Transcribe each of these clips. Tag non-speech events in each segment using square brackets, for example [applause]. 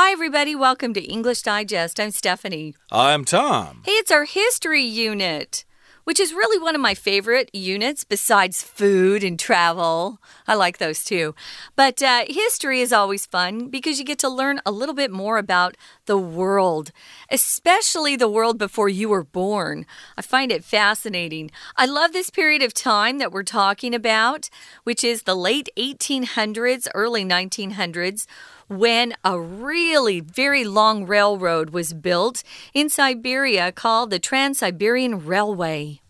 Hi, everybody. Welcome to English Digest. I'm Stephanie. I'm Tom. Hey, it's our history unit, which is really one of my favorite units besides food and travel. I like those too. But uh, history is always fun because you get to learn a little bit more about the world, especially the world before you were born. I find it fascinating. I love this period of time that we're talking about, which is the late 1800s, early 1900s when a really very long railroad was built in Siberia called the Trans Siberian Railway.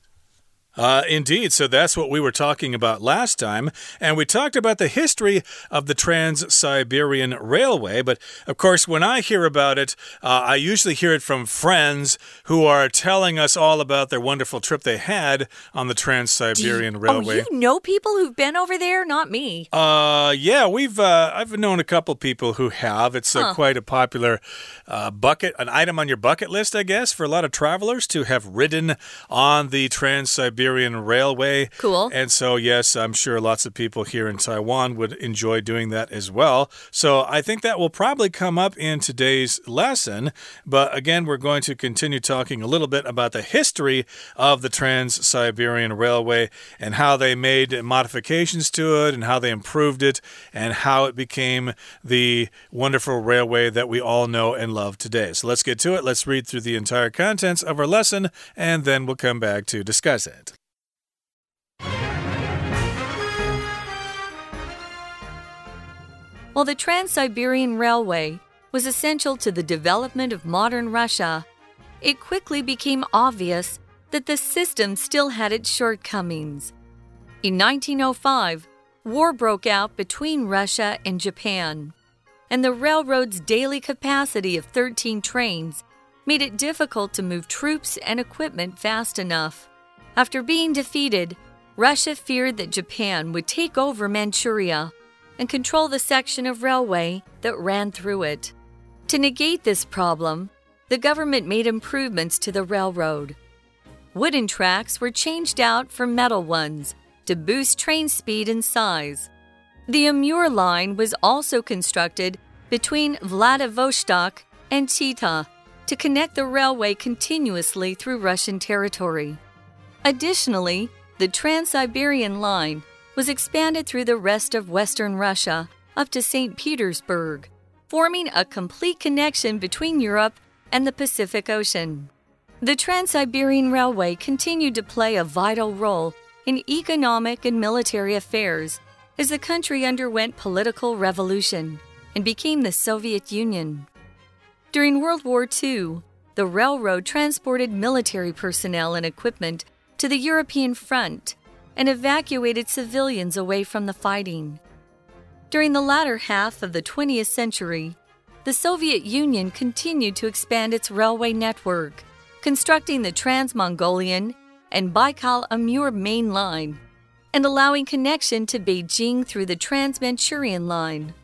Uh, indeed. So that's what we were talking about last time. And we talked about the history of the Trans Siberian Railway. But of course, when I hear about it, uh, I usually hear it from friends who are telling us all about their wonderful trip they had on the Trans Siberian Railway. Oh, you know people who've been over there? Not me. Uh, yeah, we've uh, I've known a couple people who have. It's uh, huh. quite a popular uh, bucket, an item on your bucket list, I guess, for a lot of travelers to have ridden on the Trans Siberian Siberian Railway. Cool. And so, yes, I'm sure lots of people here in Taiwan would enjoy doing that as well. So, I think that will probably come up in today's lesson. But again, we're going to continue talking a little bit about the history of the Trans Siberian Railway and how they made modifications to it and how they improved it and how it became the wonderful railway that we all know and love today. So, let's get to it. Let's read through the entire contents of our lesson and then we'll come back to discuss it. While the Trans Siberian Railway was essential to the development of modern Russia, it quickly became obvious that the system still had its shortcomings. In 1905, war broke out between Russia and Japan, and the railroad's daily capacity of 13 trains made it difficult to move troops and equipment fast enough. After being defeated, Russia feared that Japan would take over Manchuria and control the section of railway that ran through it. To negate this problem, the government made improvements to the railroad. Wooden tracks were changed out for metal ones to boost train speed and size. The Amur line was also constructed between Vladivostok and Chita to connect the railway continuously through Russian territory. Additionally, the Trans Siberian line was expanded through the rest of Western Russia up to St. Petersburg, forming a complete connection between Europe and the Pacific Ocean. The Trans Siberian Railway continued to play a vital role in economic and military affairs as the country underwent political revolution and became the Soviet Union. During World War II, the railroad transported military personnel and equipment to the European front and evacuated civilians away from the fighting. During the latter half of the 20th century, the Soviet Union continued to expand its railway network, constructing the Trans Mongolian and Baikal Amur main line, and allowing connection to Beijing through the Trans Manchurian line.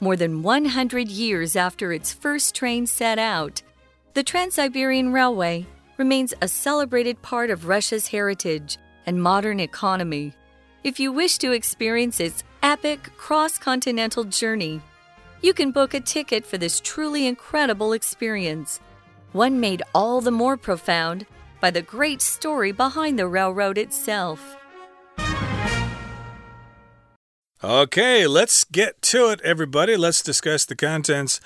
More than 100 years after its first train set out, the Trans Siberian Railway remains a celebrated part of Russia's heritage and modern economy. If you wish to experience its epic cross continental journey, you can book a ticket for this truly incredible experience, one made all the more profound by the great story behind the railroad itself. Okay, let's get to it, everybody. Let's discuss the contents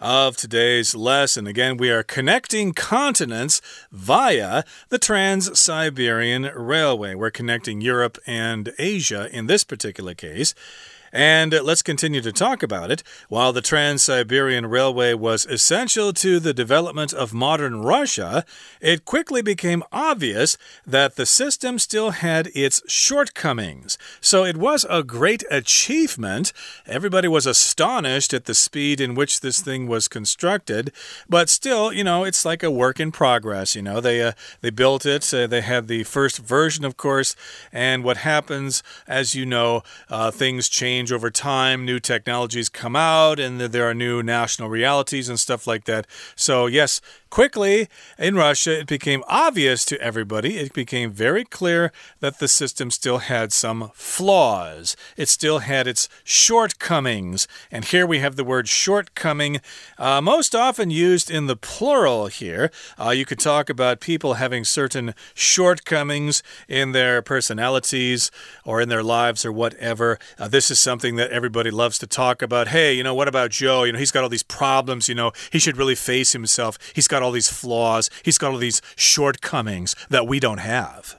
of today's lesson. Again, we are connecting continents via the Trans Siberian Railway. We're connecting Europe and Asia in this particular case. And let's continue to talk about it. While the Trans Siberian Railway was essential to the development of modern Russia, it quickly became obvious that the system still had its shortcomings. So it was a great achievement. Everybody was astonished at the speed in which this thing was constructed, but still, you know, it's like a work in progress. You know, they uh, they built it. Uh, they had the first version, of course, and what happens, as you know, uh, things change change over time. New technologies come out, and there are new national realities and stuff like that. So, yes, quickly in Russia, it became obvious to everybody, it became very clear that the system still had some flaws. It still had its shortcomings. And here we have the word shortcoming, uh, most often used in the plural here. Uh, you could talk about people having certain shortcomings in their personalities or in their lives or whatever. Uh, this is something that everybody loves to talk about. Hey, you know, what about Joe? You know, he's got all these problems, you know, he should really face himself. He's got all these flaws, he's got all these shortcomings that we don't have.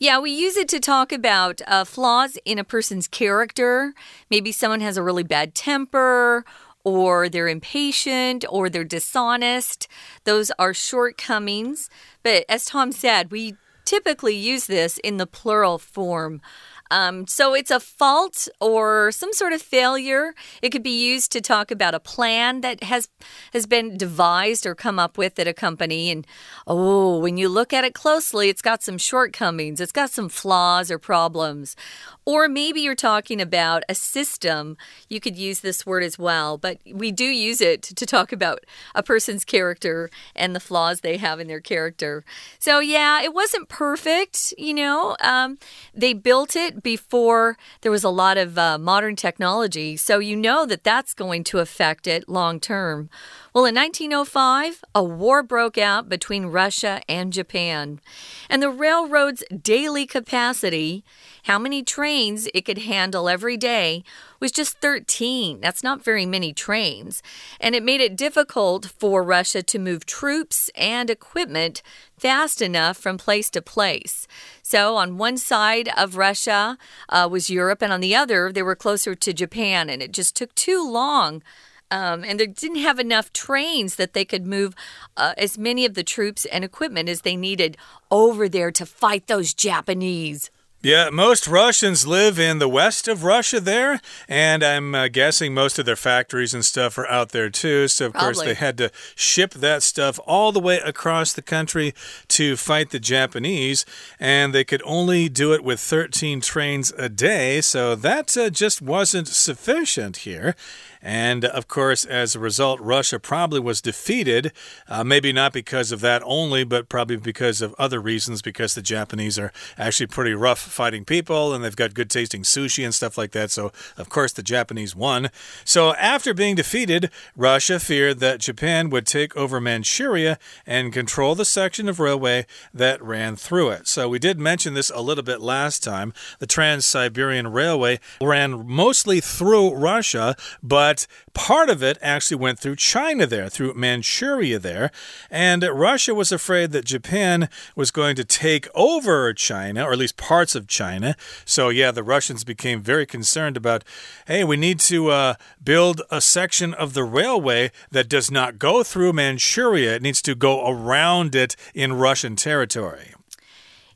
Yeah, we use it to talk about uh, flaws in a person's character. Maybe someone has a really bad temper, or they're impatient, or they're dishonest. Those are shortcomings. But as Tom said, we typically use this in the plural form. Um, so it's a fault or some sort of failure. It could be used to talk about a plan that has has been devised or come up with at a company. And oh, when you look at it closely, it's got some shortcomings. It's got some flaws or problems. Or maybe you're talking about a system. You could use this word as well, but we do use it to talk about a person's character and the flaws they have in their character. So, yeah, it wasn't perfect, you know. Um, they built it before there was a lot of uh, modern technology, so you know that that's going to affect it long term. Well, in 1905, a war broke out between Russia and Japan, and the railroad's daily capacity how many trains it could handle every day was just 13. That's not very many trains. And it made it difficult for Russia to move troops and equipment fast enough from place to place. So, on one side of Russia uh, was Europe, and on the other, they were closer to Japan, and it just took too long. Um, and they didn't have enough trains that they could move uh, as many of the troops and equipment as they needed over there to fight those Japanese. Yeah, most Russians live in the west of Russia there, and I'm uh, guessing most of their factories and stuff are out there too. So, of Probably. course, they had to ship that stuff all the way across the country to fight the Japanese, and they could only do it with 13 trains a day. So, that uh, just wasn't sufficient here. And of course, as a result, Russia probably was defeated. Uh, maybe not because of that only, but probably because of other reasons, because the Japanese are actually pretty rough fighting people and they've got good tasting sushi and stuff like that. So, of course, the Japanese won. So, after being defeated, Russia feared that Japan would take over Manchuria and control the section of railway that ran through it. So, we did mention this a little bit last time. The Trans Siberian Railway ran mostly through Russia, but part of it actually went through China there, through Manchuria there. And Russia was afraid that Japan was going to take over China, or at least parts of China. So, yeah, the Russians became very concerned about hey, we need to uh, build a section of the railway that does not go through Manchuria, it needs to go around it in Russian territory.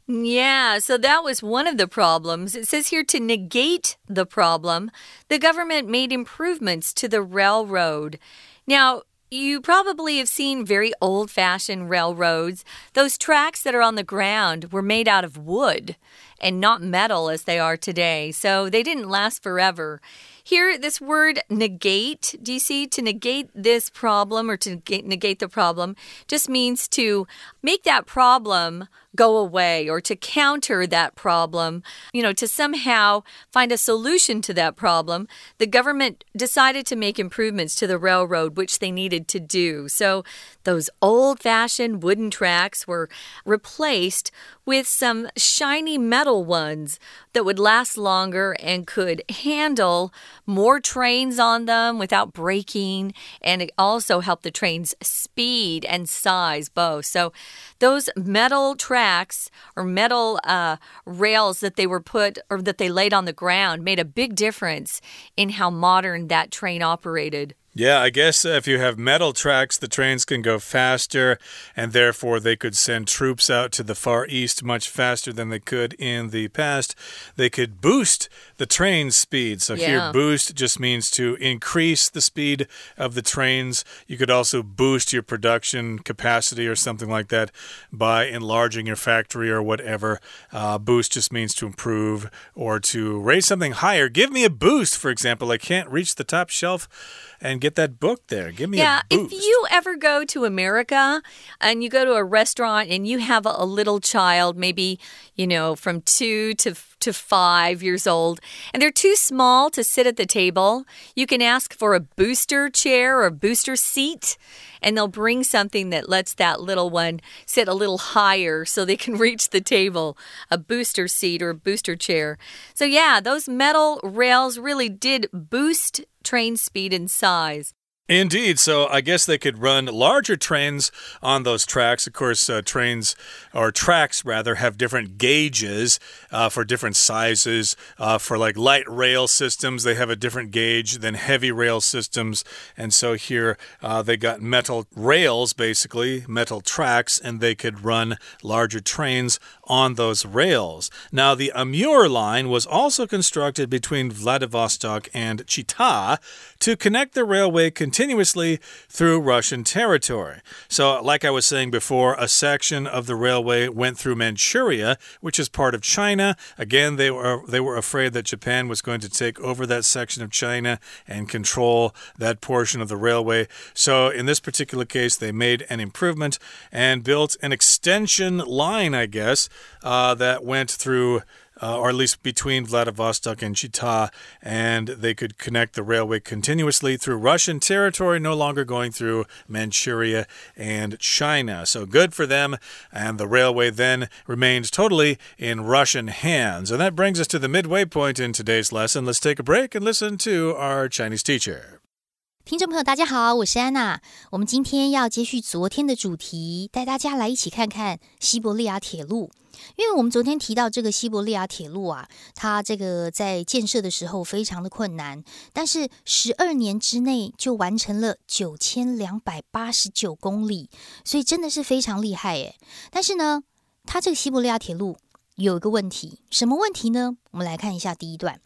Yeah, so that was one of the problems. It says here to negate the problem, the government made improvements to the railroad. Now, you probably have seen very old fashioned railroads. Those tracks that are on the ground were made out of wood and not metal as they are today, so they didn't last forever. Here, this word negate, do you see? To negate this problem or to negate the problem just means to make that problem go away or to counter that problem, you know, to somehow find a solution to that problem, the government decided to make improvements to the railroad, which they needed to do. So those old fashioned wooden tracks were replaced with some shiny metal ones that would last longer and could handle more trains on them without breaking. And it also helped the train's speed and size both. So those metal tracks or metal uh, rails that they were put or that they laid on the ground made a big difference in how modern that train operated. Yeah, I guess if you have metal tracks, the trains can go faster, and therefore they could send troops out to the Far East much faster than they could in the past. They could boost the train speed. So yeah. here, boost just means to increase the speed of the trains. You could also boost your production capacity or something like that by enlarging your factory or whatever. Uh, boost just means to improve or to raise something higher. Give me a boost, for example. I can't reach the top shelf and get that book there. Give me yeah, a boost. if you ever go to America and you go to a restaurant and you have a, a little child, maybe, you know, from two to to five years old, and they're too small to sit at the table, you can ask for a booster chair or a booster seat, and they'll bring something that lets that little one sit a little higher so they can [laughs] reach the table a booster seat or a booster chair. So, yeah, those metal rails really did boost train speed and size. Indeed. So I guess they could run larger trains on those tracks. Of course, uh, trains or tracks rather have different gauges uh, for different sizes. Uh, for like light rail systems, they have a different gauge than heavy rail systems. And so here uh, they got metal rails, basically, metal tracks, and they could run larger trains on those rails. Now, the Amur line was also constructed between Vladivostok and Chita to connect the railway continuously through Russian territory. So, like I was saying before, a section of the railway went through Manchuria, which is part of China. Again, they were they were afraid that Japan was going to take over that section of China and control that portion of the railway. So, in this particular case, they made an improvement and built an extension line, I guess, uh, that went through uh, or at least between Vladivostok and Chita, and they could connect the railway continuously through Russian territory, no longer going through Manchuria and China. So good for them, and the railway then remains totally in Russian hands. And that brings us to the midway point in today's lesson. Let's take a break and listen to our Chinese teacher. 听众朋友，大家好，我是安娜。我们今天要接续昨天的主题，带大家来一起看看西伯利亚铁路。因为我们昨天提到这个西伯利亚铁路啊，它这个在建设的时候非常的困难，但是十二年之内就完成了九千两百八十九公里，所以真的是非常厉害诶。但是呢，它这个西伯利亚铁路有一个问题，什么问题呢？我们来看一下第一段。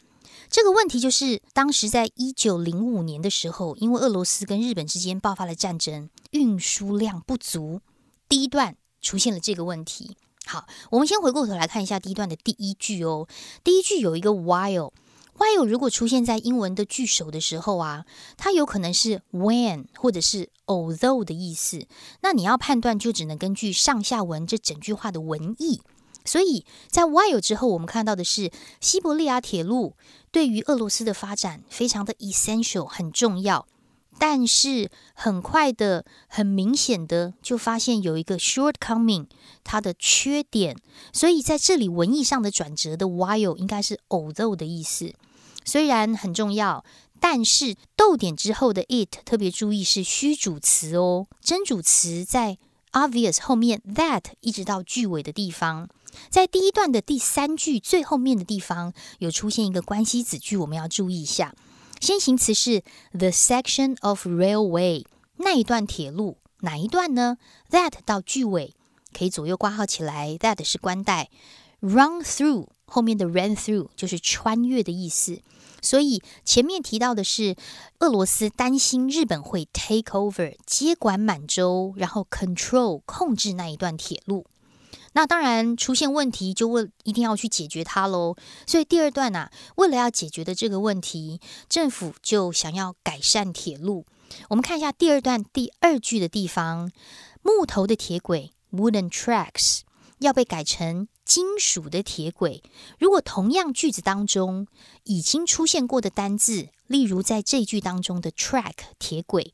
这个问题就是，当时在一九零五年的时候，因为俄罗斯跟日本之间爆发了战争，运输量不足，第一段出现了这个问题。好，我们先回过头来看一下第一段的第一句哦。第一句有一个 while，while 如果出现在英文的句首的时候啊，它有可能是 when 或者是 although 的意思。那你要判断，就只能根据上下文这整句话的文意。所以在 while 之后，我们看到的是西伯利亚铁路。对于俄罗斯的发展非常的 essential 很重要，但是很快的、很明显的就发现有一个 shortcoming，它的缺点。所以在这里文意上的转折的 while 应该是 although 的意思，虽然很重要，但是逗点之后的 it 特别注意是虚主词哦，真主词在 obvious 后面 that 一直到句尾的地方。在第一段的第三句最后面的地方，有出现一个关系子句，我们要注意一下。先行词是 the section of railway，那一段铁路，哪一段呢？That 到句尾可以左右挂号起来，That 是关带。Run through 后面的 run through 就是穿越的意思。所以前面提到的是俄罗斯担心日本会 take over 接管满洲，然后 control 控制那一段铁路。那当然出现问题，就问一定要去解决它喽。所以第二段啊，为了要解决的这个问题，政府就想要改善铁路。我们看一下第二段第二句的地方，木头的铁轨 （wooden tracks） 要被改成金属的铁轨。如果同样句子当中已经出现过的单字，例如在这句当中的 track 铁轨。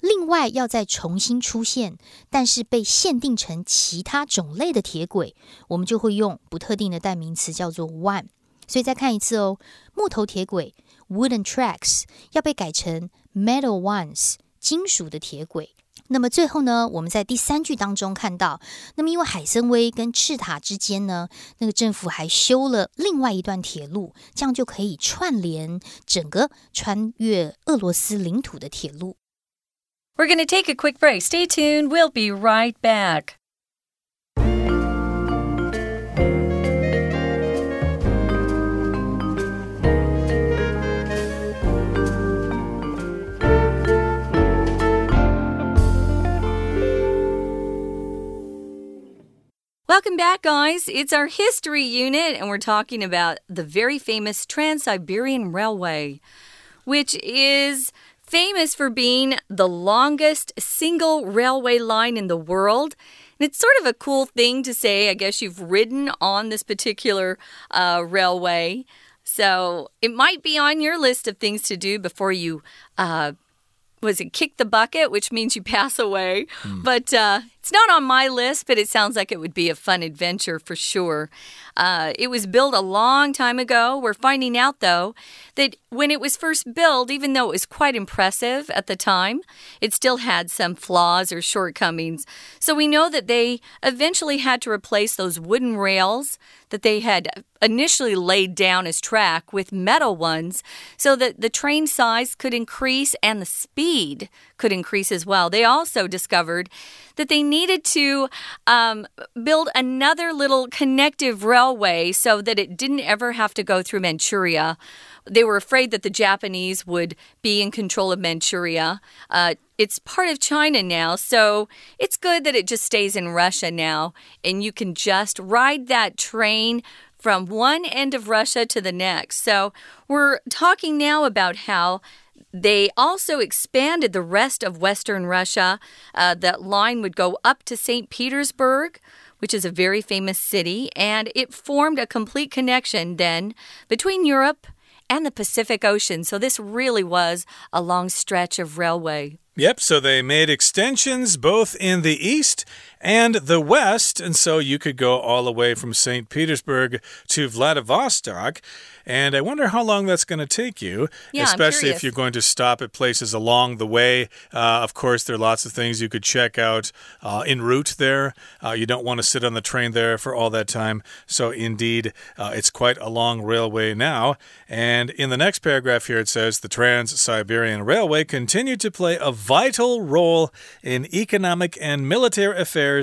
另外要再重新出现，但是被限定成其他种类的铁轨，我们就会用不特定的代名词叫做 one。所以再看一次哦，木头铁轨 wooden tracks 要被改成 metal ones 金属的铁轨。那么最后呢，我们在第三句当中看到，那么因为海参崴跟赤塔之间呢，那个政府还修了另外一段铁路，这样就可以串联整个穿越俄罗斯领土的铁路。We're going to take a quick break. Stay tuned. We'll be right back. Welcome back, guys. It's our history unit, and we're talking about the very famous Trans Siberian Railway, which is famous for being the longest single railway line in the world. And it's sort of a cool thing to say. I guess you've ridden on this particular uh, railway. So it might be on your list of things to do before you uh, was it kick the bucket, which means you [laughs] pass away. Mm. But uh, it's not on my list, but it sounds like it would be a fun adventure for sure. Uh, it was built a long time ago. We're finding out, though, that when it was first built, even though it was quite impressive at the time, it still had some flaws or shortcomings. So we know that they eventually had to replace those wooden rails that they had initially laid down as track with metal ones so that the train size could increase and the speed could increase as well. They also discovered that they needed to um, build another little connective railway so that it didn't ever have to go through Manchuria. They were afraid that the Japanese would be in control of Manchuria. Uh, it's part of China now, so it's good that it just stays in Russia now, and you can just ride that train from one end of Russia to the next. So, we're talking now about how they also expanded the rest of Western Russia. Uh, that line would go up to St. Petersburg, which is a very famous city, and it formed a complete connection then between Europe and the Pacific Ocean. So this really was a long stretch of railway. Yep, so they made extensions both in the east and the west, and so you could go all the way from St. Petersburg to Vladivostok. And I wonder how long that's going to take you, yeah, especially if you're going to stop at places along the way. Uh, of course, there are lots of things you could check out uh, en route there. Uh, you don't want to sit on the train there for all that time. So, indeed, uh, it's quite a long railway now. And in the next paragraph here, it says the Trans Siberian Railway continued to play a vital role in economic and military affairs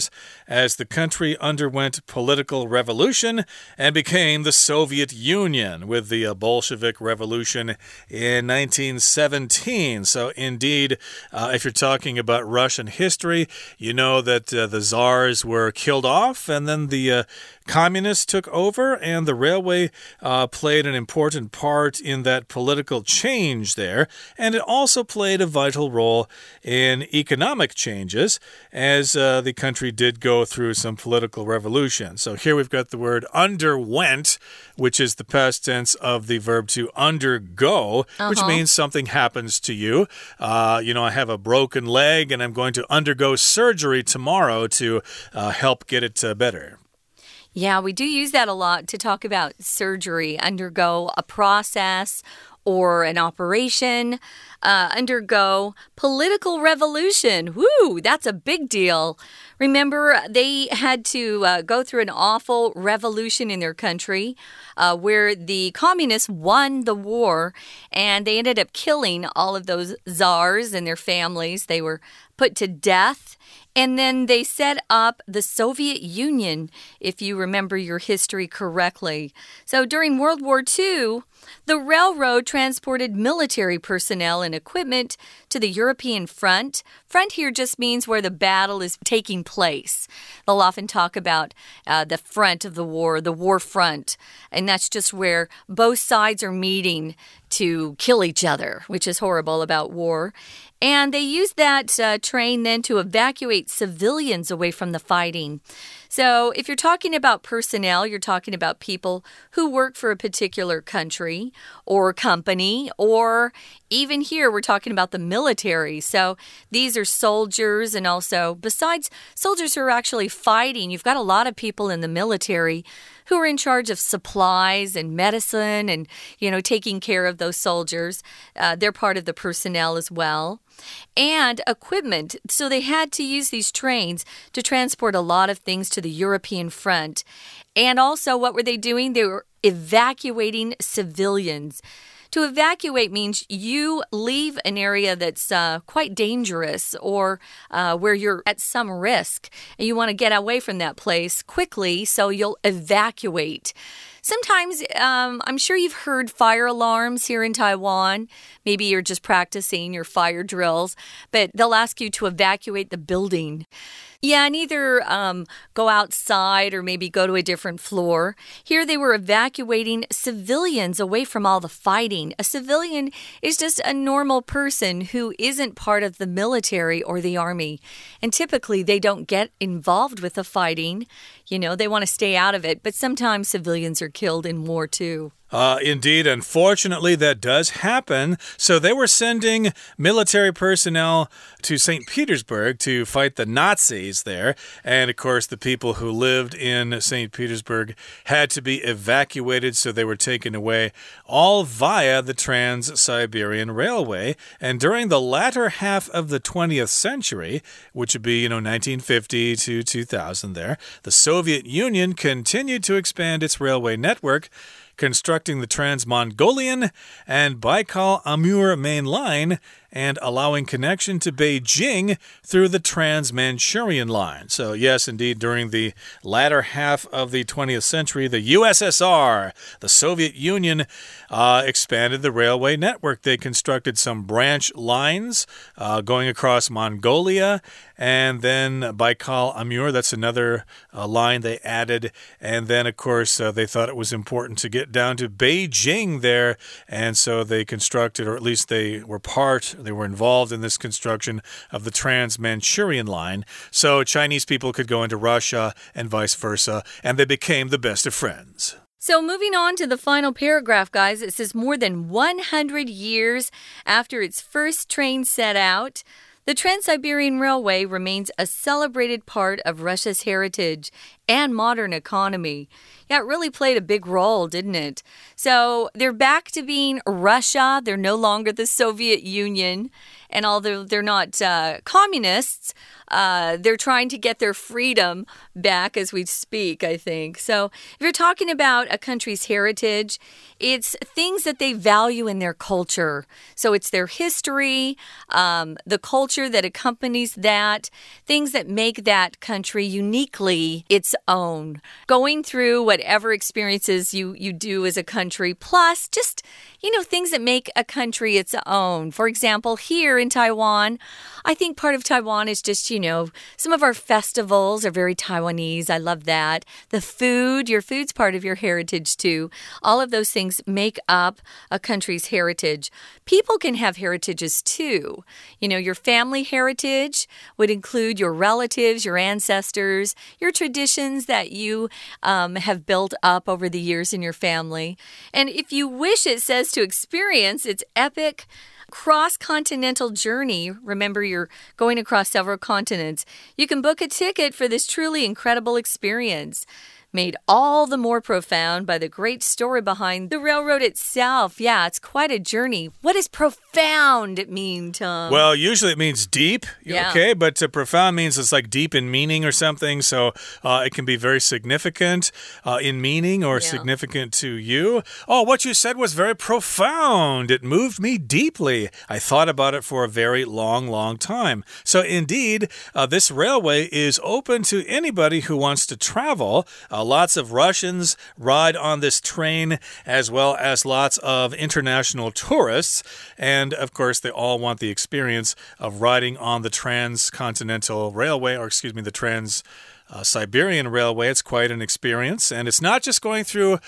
as the country underwent political revolution and became the Soviet Union with the uh, Bolshevik Revolution in 1917. So, indeed, uh, if you're talking about Russian history, you know that uh, the czars were killed off and then the uh, Communists took over, and the railway uh, played an important part in that political change there. And it also played a vital role in economic changes as uh, the country did go through some political revolution. So here we've got the word underwent, which is the past tense of the verb to undergo, uh -huh. which uh-huh. means something happens to you. Uh, you know, I have a broken leg and I'm going to undergo surgery tomorrow to uh, help get it uh, better. Yeah, we do use that a lot to talk about surgery, undergo a process or an operation, uh, undergo political revolution. Woo, that's a big deal. Remember, they had to uh, go through an awful revolution in their country uh, where the communists won the war and they ended up killing all of those czars and their families. They were put to death. And then they set up the Soviet Union, if you remember your history correctly. So during World War II, the railroad transported military personnel and equipment to the European front. Front here just means where the battle is taking place. They'll often talk about uh, the front of the war, the war front, and that's just where both sides are meeting to kill each other, which is horrible about war. And they use that uh, train then to evacuate civilians away from the fighting. So, if you're talking about personnel, you're talking about people who work for a particular country or company, or even here, we're talking about the military. So, these are soldiers, and also, besides soldiers who are actually fighting, you've got a lot of people in the military who are in charge of supplies and medicine and, you know, taking care of those soldiers. Uh, they're part of the personnel as well. And equipment. So they had to use these trains to transport a lot of things to the European front. And also, what were they doing? They were evacuating civilians. To evacuate means you leave an area that's uh, quite dangerous or uh, where you're at some risk and you want to get away from that place quickly, so you'll evacuate. Sometimes um, I'm sure you've heard fire alarms here in Taiwan. Maybe you're just practicing your fire drills, but they'll ask you to evacuate the building. Yeah, and either um, go outside or maybe go to a different floor. Here they were evacuating civilians away from all the fighting. A civilian is just a normal person who isn't part of the military or the army. And typically they don't get involved with the fighting. You know, they want to stay out of it, but sometimes civilians are killed in war too. Uh, indeed, unfortunately, that does happen. So they were sending military personnel to St. Petersburg to fight the Nazis there. And of course, the people who lived in St. Petersburg had to be evacuated, so they were taken away all via the Trans Siberian Railway. And during the latter half of the 20th century, which would be, you know, 1950 to 2000 there, the Soviet Union continued to expand its railway network constructing the Trans Mongolian and Baikal Amur main line and allowing connection to Beijing through the Trans Manchurian line. So, yes, indeed, during the latter half of the 20th century, the USSR, the Soviet Union, uh, expanded the railway network. They constructed some branch lines uh, going across Mongolia and then Baikal Amur, that's another uh, line they added. And then, of course, uh, they thought it was important to get down to Beijing there. And so they constructed, or at least they were part, they were involved in this construction of the Trans Manchurian line. So Chinese people could go into Russia and vice versa. And they became the best of friends. So, moving on to the final paragraph, guys, it says more than 100 years after its first train set out, the Trans Siberian Railway remains a celebrated part of Russia's heritage and modern economy. Yeah, it really played a big role, didn't it? So they're back to being Russia. They're no longer the Soviet Union. And although they're not uh, communists, uh, they're trying to get their freedom back as we speak, I think. So, if you're talking about a country's heritage, it's things that they value in their culture. So, it's their history, um, the culture that accompanies that, things that make that country uniquely its own. Going through whatever experiences you, you do as a country, plus just, you know, things that make a country its own. For example, here in Taiwan, I think part of Taiwan is just, you know, some of our festivals are very Taiwanese. I love that. The food, your food's part of your heritage too. All of those things make up a country's heritage. People can have heritages too. You know, your family heritage would include your relatives, your ancestors, your traditions that you um, have built up over the years in your family. And if you wish, it says to experience its epic cross continental journey. Remember, you're going across several continents. You can book a ticket for this truly incredible experience made all the more profound by the great story behind the railroad itself. Yeah, it's quite a journey. What does profound mean, Tom? Well, usually it means deep, yeah. okay, but uh, profound means it's like deep in meaning or something. So uh, it can be very significant uh, in meaning or yeah. significant to you. Oh, what you said was very profound. It moved me deeply. I thought about it for a very long, long time. So, indeed, uh, this railway is open to anybody who wants to travel. Uh, uh, Uh, lots of Russians ride on this train, as well as lots of international tourists. And of course, they all want the experience of riding on the transcontinental railway, or excuse me, the trans uh, Siberian Railway. It's quite an experience. And it's not just going through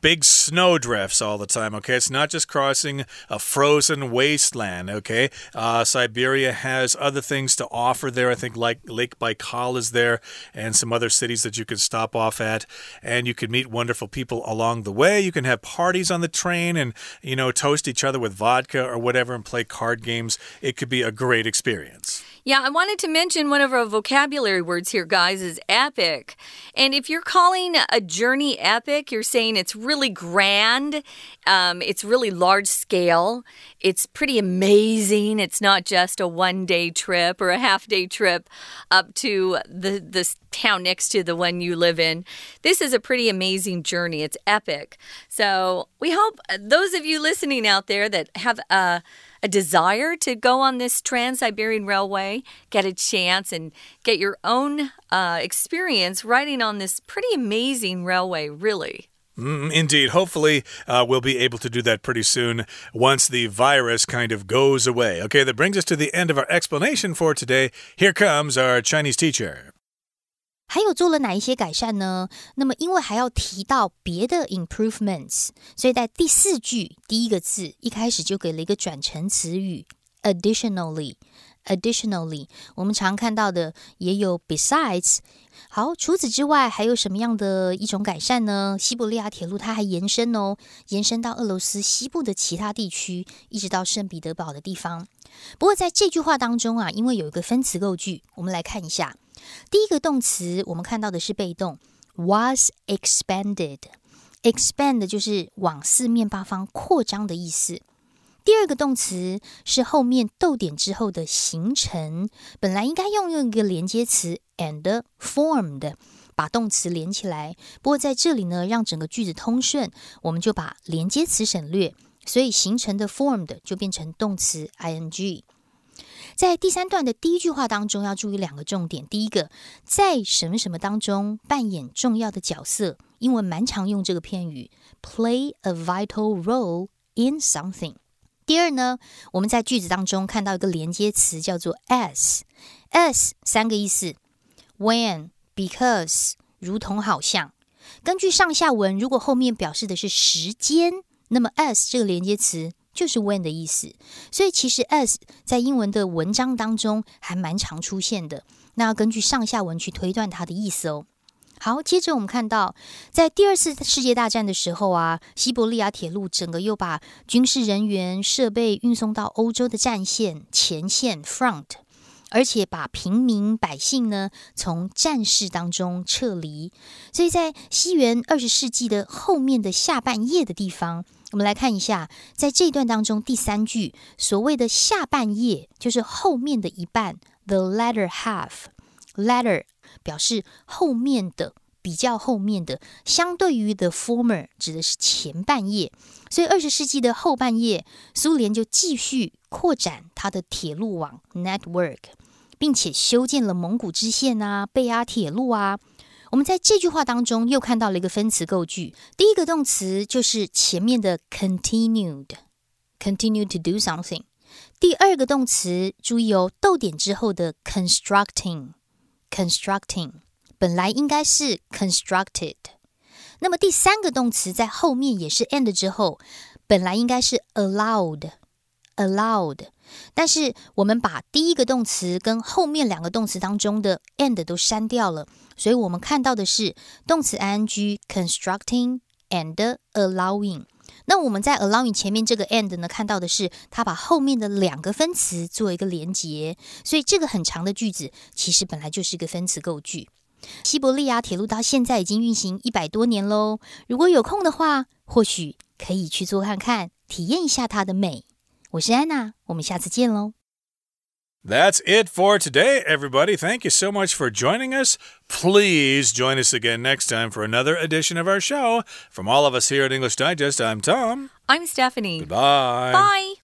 big snow drifts all the time, okay? It's not just crossing a frozen wasteland, okay? Uh, Siberia has other things to offer there. I think like Lake Baikal is there and some other cities that you can stop off at. And you can meet wonderful people along the way. You can have parties on the train and, you know, toast each other with vodka or whatever and play card games. It could be a great experience. Yeah, I wanted to mention one of our vocabulary words here, guys, is epic. And if you're calling a journey epic, you're saying it's really grand, um, it's really large scale, it's pretty amazing. It's not just a one day trip or a half day trip up to the, the town next to the one you live in. This is a pretty amazing journey. It's epic. So we hope those of you listening out there that have a a desire to go on this Trans Siberian Railway, get a chance and get your own uh, experience riding on this pretty amazing railway, really. Mm, indeed. Hopefully, uh, we'll be able to do that pretty soon once the virus kind of goes away. Okay, that brings us to the end of our explanation for today. Here comes our Chinese teacher. 还有做了哪一些改善呢？那么因为还要提到别的 improvements，所以在第四句第一个字一开始就给了一个转成词语 additionally。additionally，我们常看到的也有 besides。好，除此之外还有什么样的一种改善呢？西伯利亚铁路它还延伸哦，延伸到俄罗斯西部的其他地区，一直到圣彼得堡的地方。不过在这句话当中啊，因为有一个分词构句，我们来看一下。第一个动词，我们看到的是被动，was expanded。expand 就是往四面八方扩张的意思。第二个动词是后面逗点之后的形成，本来应该用用一个连接词 and formed 把动词连起来。不过在这里呢，让整个句子通顺，我们就把连接词省略，所以形成的 formed 就变成动词 ing。在第三段的第一句话当中，要注意两个重点。第一个，在什么什么当中扮演重要的角色，英文蛮常用这个片语，play a vital role in something。第二呢，我们在句子当中看到一个连接词叫做 as，as 三个意思：when，because，如同好像。根据上下文，如果后面表示的是时间，那么 as 这个连接词。就是 when 的意思，所以其实 as 在英文的文章当中还蛮常出现的。那要根据上下文去推断它的意思哦。好，接着我们看到，在第二次世界大战的时候啊，西伯利亚铁路整个又把军事人员、设备运送到欧洲的战线前线 front，而且把平民百姓呢从战事当中撤离。所以在西元二十世纪的后面的下半叶的地方。我们来看一下，在这一段当中，第三句所谓的下半叶就是后面的一半，the latter half。latter 表示后面的，比较后面的，相对于 the former 指的是前半夜。所以二十世纪的后半叶，苏联就继续扩展它的铁路网 network，并且修建了蒙古支线啊、贝阿铁路啊。我们在这句话当中又看到了一个分词构句，第一个动词就是前面的 continued，continue to do something。第二个动词注意哦，逗点之后的 constructing Constructing 本来应该是 constructed。那么第三个动词在后面也是 and 之后，本来应该是 allowed，allowed。但是我们把第一个动词跟后面两个动词当中的 and 都删掉了，所以我们看到的是动词 ing constructing and allowing。那我们在 allowing 前面这个 and 呢，看到的是它把后面的两个分词做一个连结，所以这个很长的句子其实本来就是一个分词构句。西伯利亚铁路到现在已经运行一百多年喽，如果有空的话，或许可以去做看看，体验一下它的美。我是安娜，我们下次见喽。That's it for today, everybody. Thank you so much for joining us. Please join us again next time for another edition of our show. From all of us here at English Digest, I'm Tom. I'm Stephanie. Goodbye. Bye.